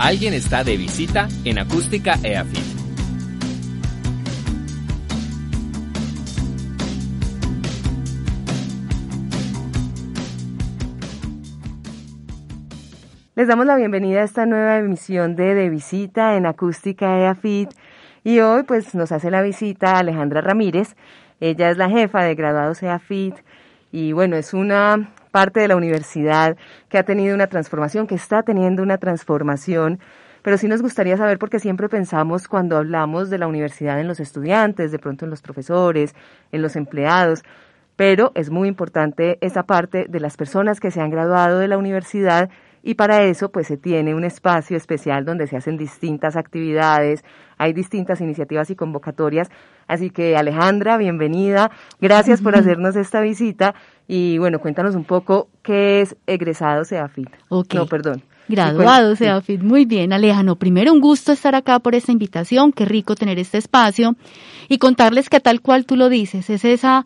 Alguien está de visita en Acústica EAFIT. Les damos la bienvenida a esta nueva emisión de De Visita en Acústica EAFIT y hoy pues nos hace la visita Alejandra Ramírez. Ella es la jefa de graduados EAFIT y bueno, es una parte de la universidad que ha tenido una transformación, que está teniendo una transformación, pero sí nos gustaría saber porque siempre pensamos cuando hablamos de la universidad en los estudiantes, de pronto en los profesores, en los empleados, pero es muy importante esa parte de las personas que se han graduado de la universidad y para eso pues se tiene un espacio especial donde se hacen distintas actividades, hay distintas iniciativas y convocatorias. Así que Alejandra, bienvenida. Gracias por hacernos esta visita y bueno, cuéntanos un poco qué es egresado SEAFIT. Okay. No, perdón. Graduado SEAFIT. Muy bien, Alejandro. Primero, un gusto estar acá por esta invitación. Qué rico tener este espacio y contarles que tal cual tú lo dices, es esa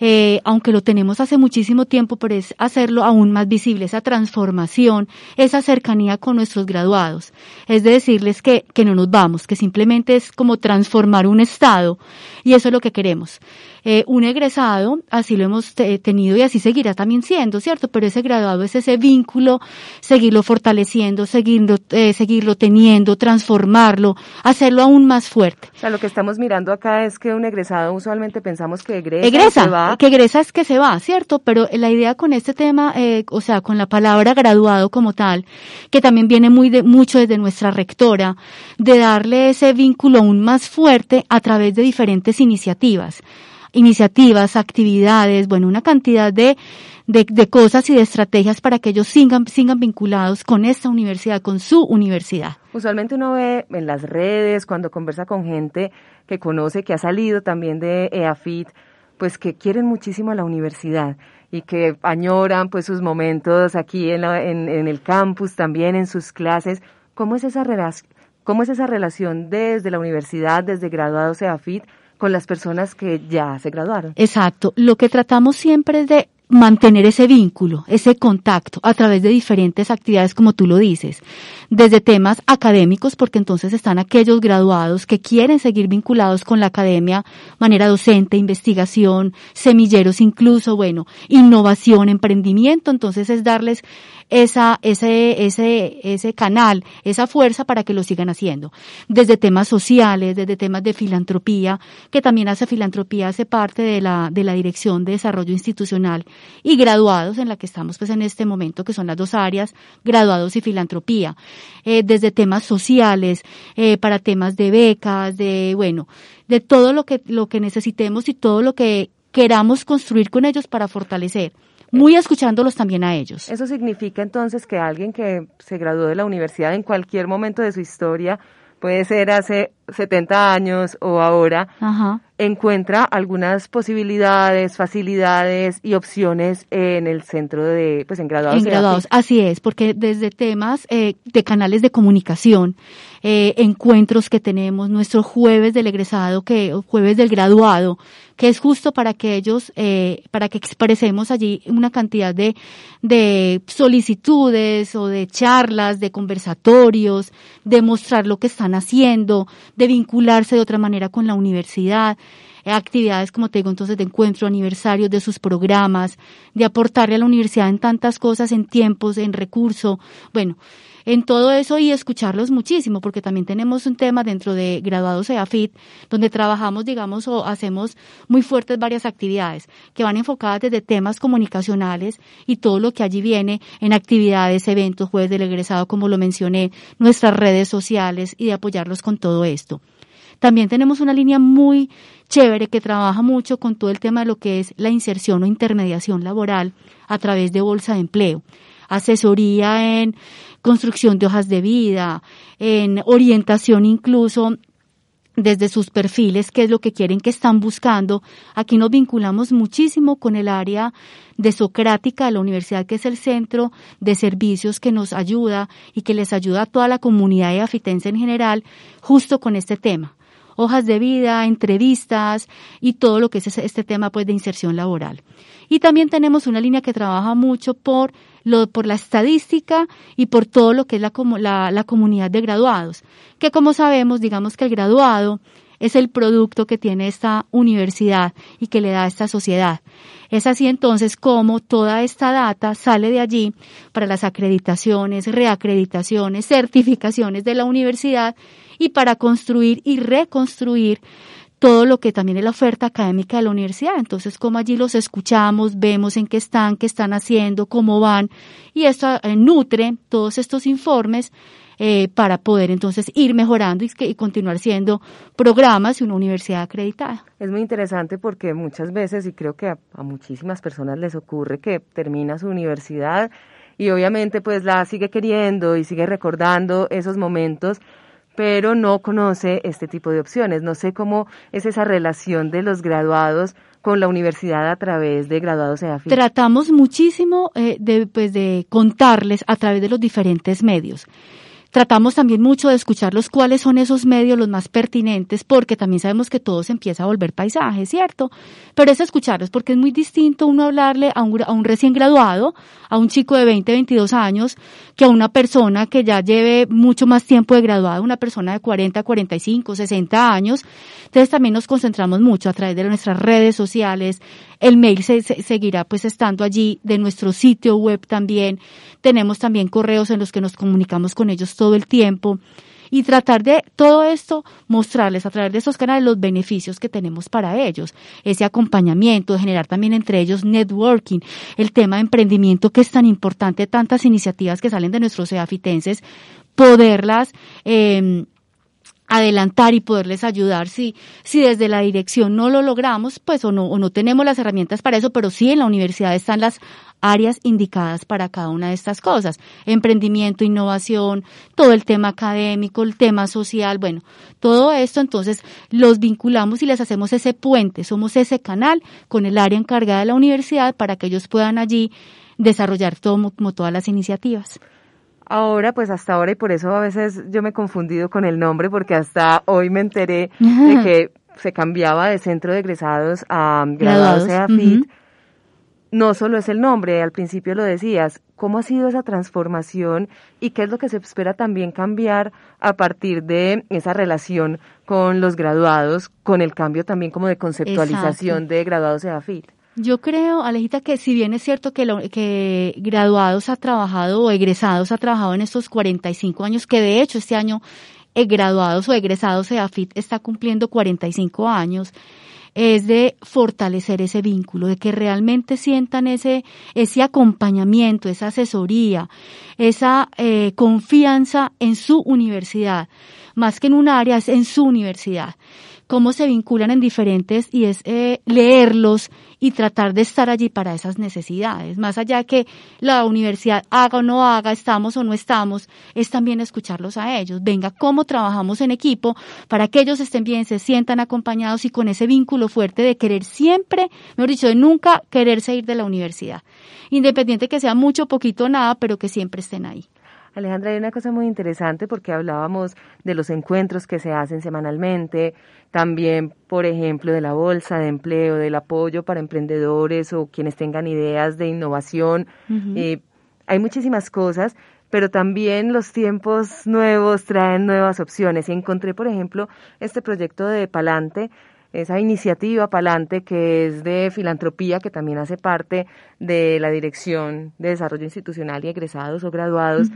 eh, aunque lo tenemos hace muchísimo tiempo, pero es hacerlo aún más visible, esa transformación, esa cercanía con nuestros graduados. Es de decirles que, que no nos vamos, que simplemente es como transformar un estado y eso es lo que queremos. Eh, un egresado, así lo hemos tenido y así seguirá también siendo, ¿cierto? Pero ese graduado es ese vínculo, seguirlo fortaleciendo, seguirlo, eh, seguirlo teniendo, transformarlo, hacerlo aún más fuerte. O sea, lo que estamos mirando acá es que un egresado usualmente pensamos que egresa, egresa se va. que egresa es que se va, ¿cierto? Pero la idea con este tema, eh, o sea, con la palabra graduado como tal, que también viene muy de, mucho desde nuestra rectora, de darle ese vínculo aún más fuerte a través de diferentes iniciativas iniciativas, actividades, bueno, una cantidad de, de, cosas y de estrategias para que ellos sigan, sigan vinculados con esta universidad, con su universidad. Usualmente uno ve en las redes, cuando conversa con gente que conoce, que ha salido también de EAFIT, pues que quieren muchísimo a la universidad y que añoran pues sus momentos aquí en, la, en, el campus, también en sus clases. ¿Cómo es esa relación? ¿Cómo es esa relación desde la universidad, desde graduados EAFIT, con las personas que ya se graduaron. Exacto. Lo que tratamos siempre es de mantener ese vínculo, ese contacto a través de diferentes actividades como tú lo dices, desde temas académicos, porque entonces están aquellos graduados que quieren seguir vinculados con la academia, manera docente, investigación, semilleros incluso, bueno, innovación, emprendimiento, entonces es darles esa, ese, ese, ese canal, esa fuerza para que lo sigan haciendo. Desde temas sociales, desde temas de filantropía, que también hace filantropía, hace parte de la, de la Dirección de Desarrollo Institucional y graduados en la que estamos pues en este momento, que son las dos áreas, graduados y filantropía. Eh, desde temas sociales, eh, para temas de becas, de, bueno, de todo lo que, lo que necesitemos y todo lo que queramos construir con ellos para fortalecer muy escuchándolos también a ellos. Eso significa entonces que alguien que se graduó de la universidad en cualquier momento de su historia, puede ser hace 70 años o ahora, encuentra algunas posibilidades, facilidades y opciones en el centro de, pues en graduados. En graduados, así es, porque desde temas eh, de canales de comunicación, eh, encuentros que tenemos, nuestro jueves del egresado, que jueves del graduado, que es justo para que ellos, eh, para que expresemos allí una cantidad de, de solicitudes o de charlas, de conversatorios, de mostrar lo que están haciendo, de vincularse de otra manera con la universidad eh, actividades, como te digo, entonces de encuentro, aniversarios de sus programas, de aportarle a la universidad en tantas cosas, en tiempos, en recurso, bueno, en todo eso y escucharlos muchísimo, porque también tenemos un tema dentro de graduados EAFIT, donde trabajamos, digamos, o hacemos muy fuertes varias actividades que van enfocadas desde temas comunicacionales y todo lo que allí viene en actividades, eventos, jueves del egresado, como lo mencioné, nuestras redes sociales y de apoyarlos con todo esto. También tenemos una línea muy chévere que trabaja mucho con todo el tema de lo que es la inserción o intermediación laboral a través de bolsa de empleo asesoría en construcción de hojas de vida, en orientación incluso desde sus perfiles, qué es lo que quieren, que están buscando. Aquí nos vinculamos muchísimo con el área de Socrática de la universidad, que es el centro de servicios que nos ayuda y que les ayuda a toda la comunidad de afitense en general, justo con este tema. Hojas de vida, entrevistas y todo lo que es este tema pues de inserción laboral. Y también tenemos una línea que trabaja mucho por lo, por la estadística y por todo lo que es la, la, la comunidad de graduados, que como sabemos, digamos que el graduado es el producto que tiene esta universidad y que le da a esta sociedad. Es así entonces como toda esta data sale de allí para las acreditaciones, reacreditaciones, certificaciones de la universidad y para construir y reconstruir todo lo que también es la oferta académica de la universidad. Entonces, como allí los escuchamos, vemos en qué están, qué están haciendo, cómo van, y esto eh, nutre todos estos informes eh, para poder entonces ir mejorando y, continuar siendo programas y una universidad acreditada. Es muy interesante porque muchas veces, y creo que a, a muchísimas personas les ocurre que termina su universidad y obviamente pues la sigue queriendo y sigue recordando esos momentos pero no conoce este tipo de opciones. No sé cómo es esa relación de los graduados con la universidad a través de graduados EAFIT. Tratamos muchísimo eh, de, pues, de contarles a través de los diferentes medios. Tratamos también mucho de escucharlos cuáles son esos medios los más pertinentes, porque también sabemos que todo se empieza a volver paisaje, ¿cierto? Pero es escucharlos, porque es muy distinto uno hablarle a un, a un recién graduado, a un chico de 20, 22 años, que a una persona que ya lleve mucho más tiempo de graduado, una persona de 40, 45, 60 años. Entonces también nos concentramos mucho a través de nuestras redes sociales, el mail se, seguirá pues estando allí, de nuestro sitio web también. Tenemos también correos en los que nos comunicamos con ellos todo el tiempo y tratar de todo esto mostrarles a través de esos canales los beneficios que tenemos para ellos, ese acompañamiento, generar también entre ellos networking, el tema de emprendimiento que es tan importante, tantas iniciativas que salen de nuestros eafitenses, poderlas eh, adelantar y poderles ayudar si, si desde la dirección no lo logramos, pues o no, o no tenemos las herramientas para eso, pero sí en la universidad están las áreas indicadas para cada una de estas cosas. Emprendimiento, innovación, todo el tema académico, el tema social, bueno, todo esto entonces los vinculamos y les hacemos ese puente, somos ese canal con el área encargada de la universidad para que ellos puedan allí desarrollar todo, como todas las iniciativas. Ahora, pues hasta ahora, y por eso a veces yo me he confundido con el nombre, porque hasta hoy me enteré de que se cambiaba de centro de egresados a graduados, graduados. No solo es el nombre, al principio lo decías, ¿cómo ha sido esa transformación y qué es lo que se espera también cambiar a partir de esa relación con los graduados, con el cambio también como de conceptualización de graduados EAFIT? Yo creo, Alejita, que si bien es cierto que, lo, que graduados ha trabajado o egresados ha trabajado en estos 45 años, que de hecho este año eh, graduados o egresados de AFIT está cumpliendo 45 años, es de fortalecer ese vínculo, de que realmente sientan ese, ese acompañamiento, esa asesoría, esa eh, confianza en su universidad, más que en un área, es en su universidad cómo se vinculan en diferentes y es eh, leerlos y tratar de estar allí para esas necesidades. Más allá que la universidad haga o no haga, estamos o no estamos, es también escucharlos a ellos. Venga, cómo trabajamos en equipo para que ellos estén bien, se sientan acompañados y con ese vínculo fuerte de querer siempre, mejor dicho, de nunca quererse ir de la universidad. Independiente que sea mucho, poquito, nada, pero que siempre estén ahí. Alejandra, hay una cosa muy interesante porque hablábamos de los encuentros que se hacen semanalmente, también, por ejemplo, de la bolsa de empleo, del apoyo para emprendedores o quienes tengan ideas de innovación. Eh, hay muchísimas cosas, pero también los tiempos nuevos traen nuevas opciones. Y encontré, por ejemplo, este proyecto de Palante, esa iniciativa Palante que es de filantropía, que también hace parte de la Dirección de Desarrollo Institucional y egresados o graduados.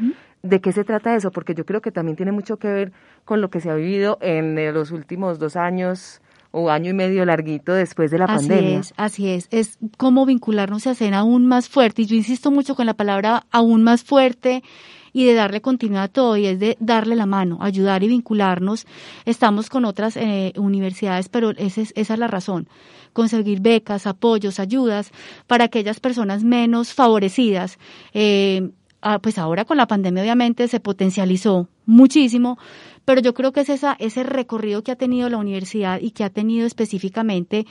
¿De qué se trata eso? Porque yo creo que también tiene mucho que ver con lo que se ha vivido en los últimos dos años o año y medio larguito después de la pandemia. Así es, así es. Es como vincularnos y hacer aún más fuerte. Y yo insisto mucho con la palabra aún más fuerte y de darle continuidad a todo y es de darle la mano, ayudar y vincularnos. Estamos con otras eh, universidades, pero esa es, esa es la razón. Conseguir becas, apoyos, ayudas para aquellas personas menos favorecidas. Eh, ah, pues ahora con la pandemia obviamente se potencializó muchísimo, pero yo creo que es esa, ese recorrido que ha tenido la universidad y que ha tenido específicamente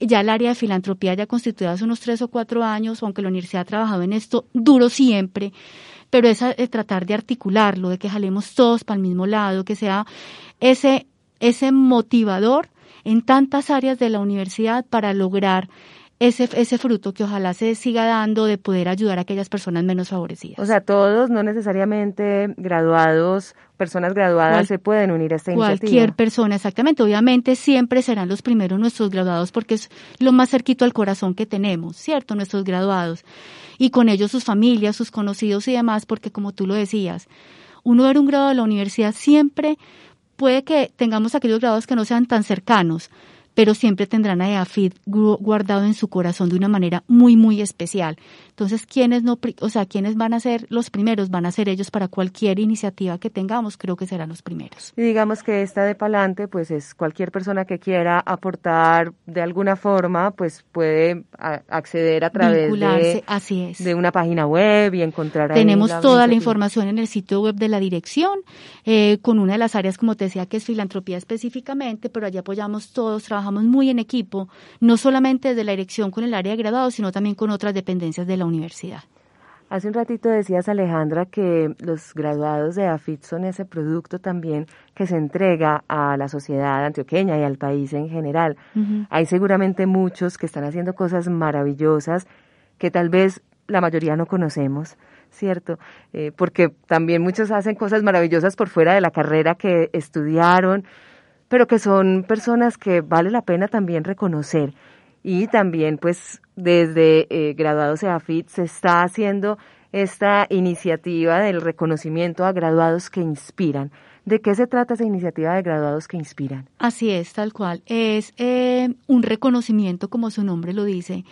ya el área de filantropía ya constituida hace unos tres o cuatro años, aunque la universidad ha trabajado en esto duro siempre, pero es tratar de articularlo, de que jalemos todos para el mismo lado, que sea ese, ese motivador en tantas áreas de la universidad para lograr ese, ese fruto que ojalá se siga dando de poder ayudar a aquellas personas menos favorecidas. O sea, todos, no necesariamente graduados, personas graduadas se pueden unir a esta iniciativa. Cualquier persona, exactamente. Obviamente siempre serán los primeros nuestros graduados porque es lo más cerquito al corazón que tenemos, ¿cierto? Nuestros graduados. Y con ellos sus familias, sus conocidos y demás, porque como tú lo decías, uno ver un grado de la universidad siempre puede que tengamos aquellos grados que no sean tan cercanos, pero siempre tendrán a EAFID guardado en su corazón de una manera muy, muy especial. Entonces, ¿quiénes no, o sea, quiénes van a ser los primeros? Van a ser ellos para cualquier iniciativa que tengamos, creo que serán los primeros. Y digamos que esta de Palante, pues es cualquier persona que quiera aportar de alguna forma, pues puede acceder a través de, así es. de una página web y encontrar Tenemos toda la información en el sitio web de la dirección, eh, con una de las áreas, como te decía, que es filantropía específicamente, pero allí apoyamos todos, trabajamos trabajamos muy en equipo, no solamente desde la dirección con el área de graduados, sino también con otras dependencias de la universidad. Hace un ratito decías, Alejandra, que los graduados de AFIT son ese producto también que se entrega a la sociedad antioqueña y al país en general. Hay seguramente muchos que están haciendo cosas maravillosas que tal vez la mayoría no conocemos, ¿cierto? Eh, porque también muchos hacen cosas maravillosas por fuera de la carrera que estudiaron pero que son personas que vale la pena también reconocer. Y también, pues, desde eh, Graduados EAFIT se está haciendo esta iniciativa del reconocimiento a graduados que inspiran. ¿De qué se trata esa iniciativa de graduados que inspiran? Así es, tal cual. Es eh, un reconocimiento, como su nombre lo dice,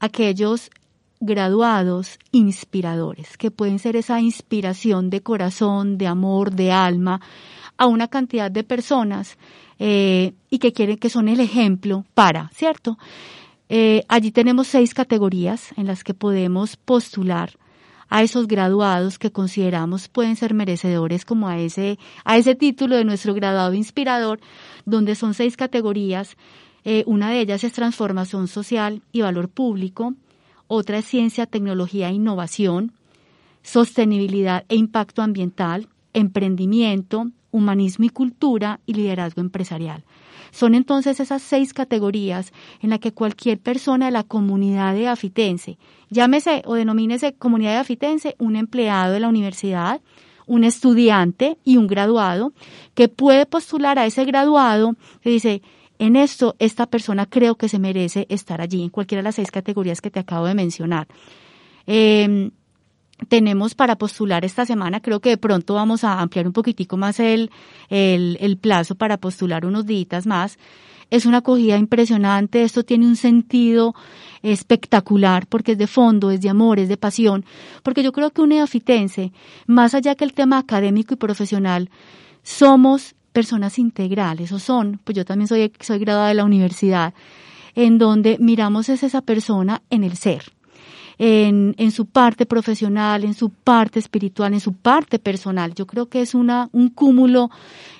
aquellos graduados inspiradores, que pueden ser esa inspiración de corazón, de amor, de alma, a una cantidad de personas eh, y que quieren que son el ejemplo para, ¿cierto? Eh, allí tenemos seis categorías en las que podemos postular a esos graduados que consideramos pueden ser merecedores como a ese, a ese título de nuestro graduado inspirador, donde son seis categorías. Eh, una de ellas es transformación social y valor público, otra es ciencia, tecnología e innovación, sostenibilidad e impacto ambiental, emprendimiento, humanismo y cultura y liderazgo empresarial. Son entonces esas seis categorías en las que cualquier persona de la comunidad de afitense, llámese o denomínese comunidad de afitense, un empleado de la universidad, un estudiante y un graduado, que puede postular a ese graduado que dice, en esto esta persona creo que se merece estar allí, en cualquiera de las seis categorías que te acabo de mencionar. Em, tenemos para postular esta semana, creo que de pronto vamos a ampliar un poquitico más el, el, plazo para postular unos días más. Es una acogida impresionante, esto tiene un sentido espectacular porque es de fondo, es de amor, es de pasión, porque yo creo que un neofitense, más allá que el tema académico y profesional, somos personas integrales, o son, pues yo también soy, soy graduada de la universidad, en donde miramos es esa persona en el ser, en, en su parte profesional, en su parte espiritual, en su parte personal. Yo creo que es una, un cúmulo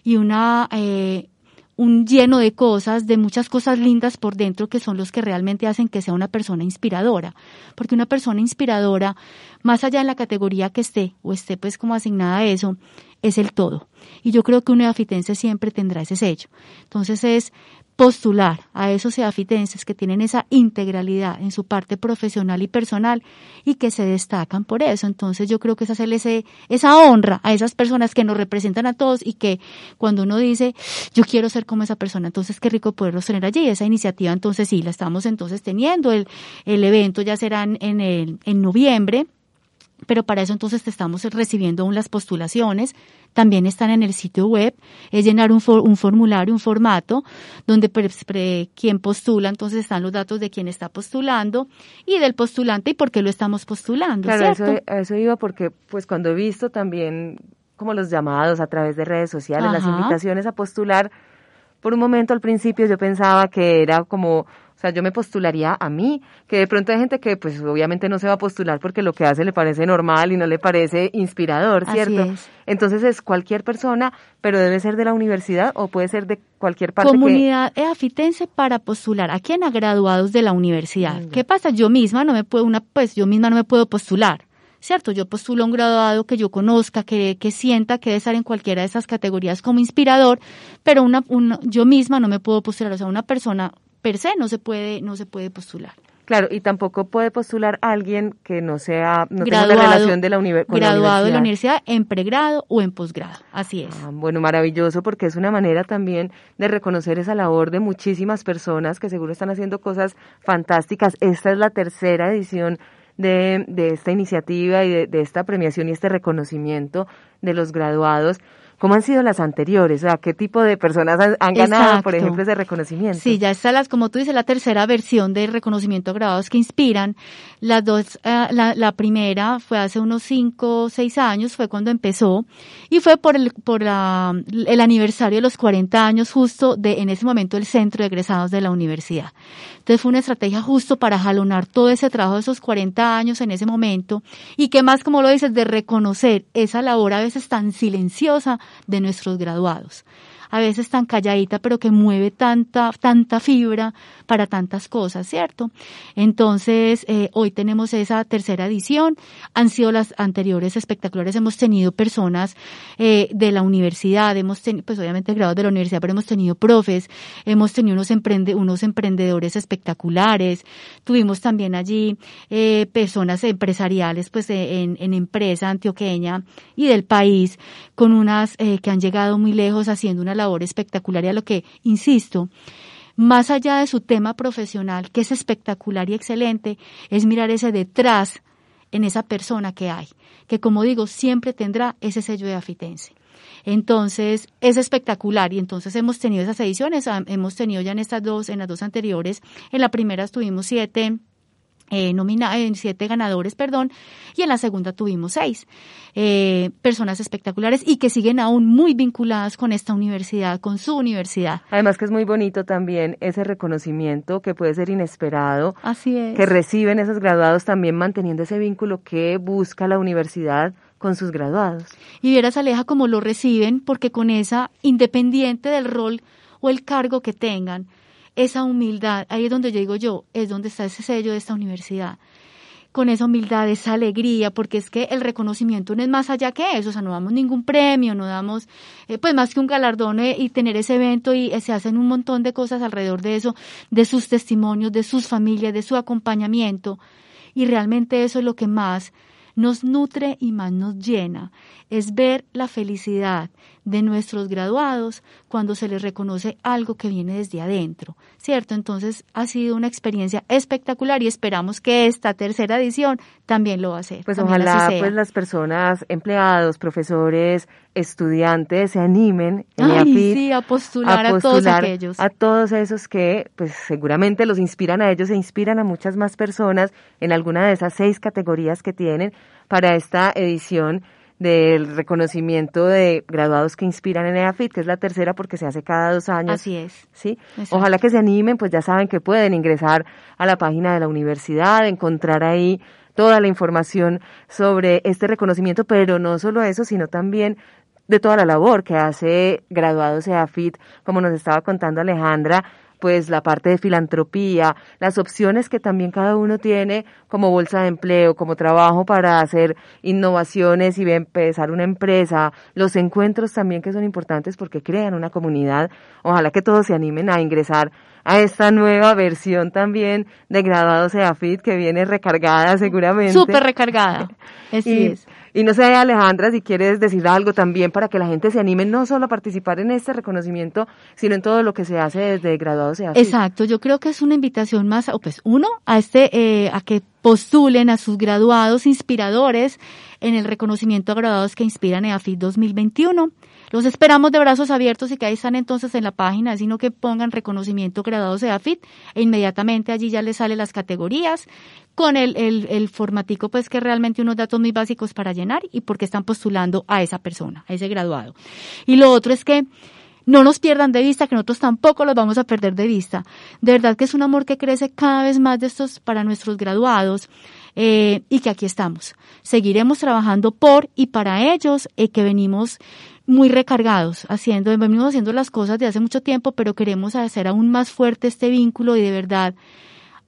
y una, eh, un lleno de cosas, de muchas cosas lindas por dentro que son los que realmente hacen que sea una persona inspiradora. Porque una persona inspiradora, más allá de la categoría que esté o esté pues como asignada a eso, es el todo. Y yo creo que un neofitense siempre tendrá ese sello. Entonces es postular a esos eafitenses que tienen esa integralidad en su parte profesional y personal y que se destacan por eso. Entonces yo creo que es hacerle esa honra a esas personas que nos representan a todos y que cuando uno dice yo quiero ser como esa persona, entonces qué rico poderlos tener allí. Esa iniciativa entonces sí, la estamos entonces teniendo. El, el evento ya será en, el, en noviembre pero para eso entonces te estamos recibiendo aún las postulaciones. También están en el sitio web, es llenar un, un formulario, un formato, donde quien postula, entonces están los datos de quien está postulando y del postulante y por qué lo estamos postulando. Claro, Eso, eso iba porque pues cuando he visto también como los llamados a través de redes sociales, las invitaciones a postular, por un momento al principio yo pensaba que era como o sea, yo me postularía a mí, que de pronto hay gente que pues obviamente no se va a postular porque lo que hace le parece normal y no le parece inspirador, ¿cierto? Entonces es cualquier persona, pero debe ser de la universidad o puede ser de cualquier parte. Comunidad eafitense para postular. ¿A quién? A graduados de la universidad. Mm. ¿Qué pasa? Yo misma no me puedo, una, pues yo misma no me puedo postular. ¿cierto? Yo postulo a un graduado que yo conozca, que, que sienta que debe estar en cualquiera de esas categorías como inspirador, pero una, una, yo misma no me puedo postular, o sea, una persona per se no se puede, no se puede postular. Claro, y tampoco puede postular alguien que no sea, no graduado, tenga la relación de la, con graduado de la universidad en pregrado o en posgrado. Así es. Ah, bueno, maravilloso, porque es una manera también de reconocer esa labor de muchísimas personas que seguro están haciendo cosas fantásticas. Esta es la tercera edición de, de esta iniciativa y de, de esta premiación y este reconocimiento de los graduados. ¿Cómo han sido las anteriores? Sea, ¿qué tipo de personas han, ganado, por ejemplo, ese reconocimiento? Sí, ya está, las, como tú dices, la tercera versión de reconocimiento graduados que inspiran. Las dos, eh, la, la, primera fue hace unos cinco o seis años, fue cuando empezó, y fue por el, por la, el aniversario de los 40 años justo de, en ese momento, el centro de egresados de la universidad. Entonces fue una estrategia justo para jalonar todo ese trabajo de esos 40 años en ese momento, y que más, como lo dices, de reconocer esa labor a veces tan silenciosa de nuestros graduados a veces tan calladita, pero que mueve tanta, tanta fibra para tantas cosas, ¿cierto? Entonces, eh, hoy tenemos esa tercera edición, han sido las anteriores espectaculares, hemos tenido personas eh, de la universidad, hemos tenido, pues obviamente grados de la universidad, pero hemos tenido profes, hemos tenido unos, emprende, unos emprendedores espectaculares, tuvimos también allí eh, personas empresariales, pues en, en empresa antioqueña y del país, con unas que han llegado muy lejos haciendo una labor espectacular y a lo que, insisto, más allá de su tema profesional, que es espectacular y excelente, es mirar ese detrás en esa persona que hay, que como digo, siempre tendrá ese sello de afitense. Entonces, es espectacular y entonces hemos tenido esas ediciones, hemos tenido ya en estas dos, en las dos anteriores, en la primera tuvimos siete eh, nomina en siete ganadores, perdón, y en la segunda tuvimos seis eh, personas espectaculares y que siguen aún muy vinculadas con esta universidad, con su universidad. Además que es muy bonito también ese reconocimiento que puede ser inesperado, así es, que reciben esos graduados también manteniendo ese vínculo que busca la universidad con sus graduados. Y vieras Aleja como lo reciben, porque con esa, independiente del rol o el cargo que tengan, esa humildad, ahí es donde yo digo yo, es donde está ese sello de esta universidad. Con esa humildad, esa alegría, porque es que el reconocimiento no es más allá que eso, o sea, no damos ningún premio, no damos, eh, pues más que un galardón eh, y tener ese evento y eh, se hacen un montón de cosas alrededor de eso, de sus testimonios, de sus familias, de su acompañamiento. Y realmente eso es lo que más nos nutre y más nos llena, es ver la felicidad de nuestros graduados cuando se les reconoce algo que viene desde adentro, ¿cierto? Entonces ha sido una experiencia espectacular y esperamos que esta tercera edición también lo va a hacer. Pues ojalá pues las personas, empleados, profesores, estudiantes se animen en a postular a, todos aquellos. A todos esos que pues seguramente los inspiran a ellos e inspiran a muchas más personas en alguna de esas seis categorías que tienen para esta edición del reconocimiento de graduados que inspiran en EAFIT, que es la tercera porque se hace cada dos años. Así es. ¿sí? Ojalá que se animen, pues ya saben que pueden ingresar a la página de la universidad, encontrar ahí toda la información sobre este reconocimiento, pero no solo eso, sino también de toda la labor que hace graduados EAFIT, como nos estaba contando Alejandra, pues la parte de filantropía, las opciones que también cada uno tiene como bolsa de empleo, como trabajo para hacer innovaciones y empezar una empresa, los encuentros también que son importantes porque crean una comunidad. Ojalá que todos se animen a ingresar a esta nueva versión también de graduados EAFIT que viene recargada seguramente. Súper recargada. y, Y no sé, Alejandra, si quieres decir algo también para que la gente se anime no solo a participar en este reconocimiento, sino en todo lo que se hace desde graduados de Exacto, yo creo que es una invitación más, o pues uno, a este, eh, a que postulen a sus graduados inspiradores en el reconocimiento a graduados que inspiran EAFIT 2021. Los esperamos de brazos abiertos y que ahí están entonces en la página, sino que pongan reconocimiento graduados EAFIT e inmediatamente allí ya les salen las categorías con el, el, el formatico pues que realmente unos datos muy básicos para llenar y porque están postulando a esa persona, a ese graduado. Y lo otro es que no nos pierdan de vista, que nosotros tampoco los vamos a perder de vista. De verdad que es un amor que crece cada vez más de estos para nuestros graduados eh, y que aquí estamos. Seguiremos trabajando por y para ellos y que venimos muy recargados haciendo, venimos haciendo las cosas de hace mucho tiempo, pero queremos hacer aún más fuerte este vínculo y de verdad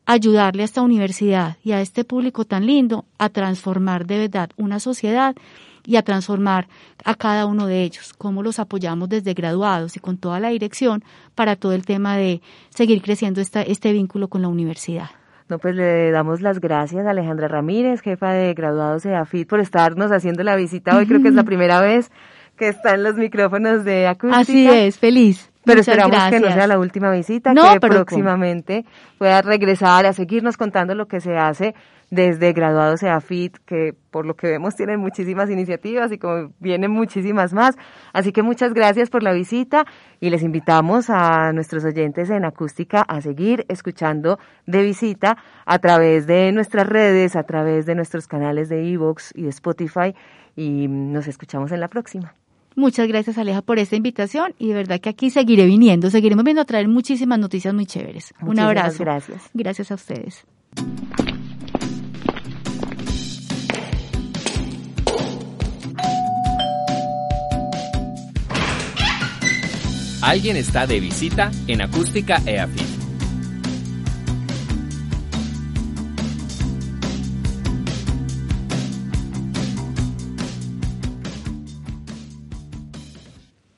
ayudarle a esta universidad y a este público tan lindo a transformar de verdad una sociedad y a transformar a cada uno de ellos, cómo los apoyamos desde graduados y con toda la dirección para todo el tema de seguir creciendo esta, este vínculo con la universidad. No, pues le damos las gracias a Alejandra Ramírez, jefa de graduados de AFIT, por estarnos haciendo la visita hoy. Creo que es la primera vez que está en los micrófonos de acústica. Así es, feliz. Pero esperamos que no sea la última visita, que próximamente pueda regresar a seguirnos contando lo que se hace desde graduados EAFIT, que por lo que vemos tienen muchísimas iniciativas y como vienen muchísimas más. Así que muchas gracias por la visita y les invitamos a nuestros oyentes en acústica a seguir escuchando de visita a través de nuestras redes, a través de nuestros canales de Evox y de Spotify y nos escuchamos en la próxima. Muchas gracias Aleja por esta invitación y de verdad que aquí seguiré viniendo, seguiremos viendo a traer muchísimas noticias muy chéveres. Un abrazo. Gracias. Gracias a ustedes. Alguien está de visita en Acústica EAFIT.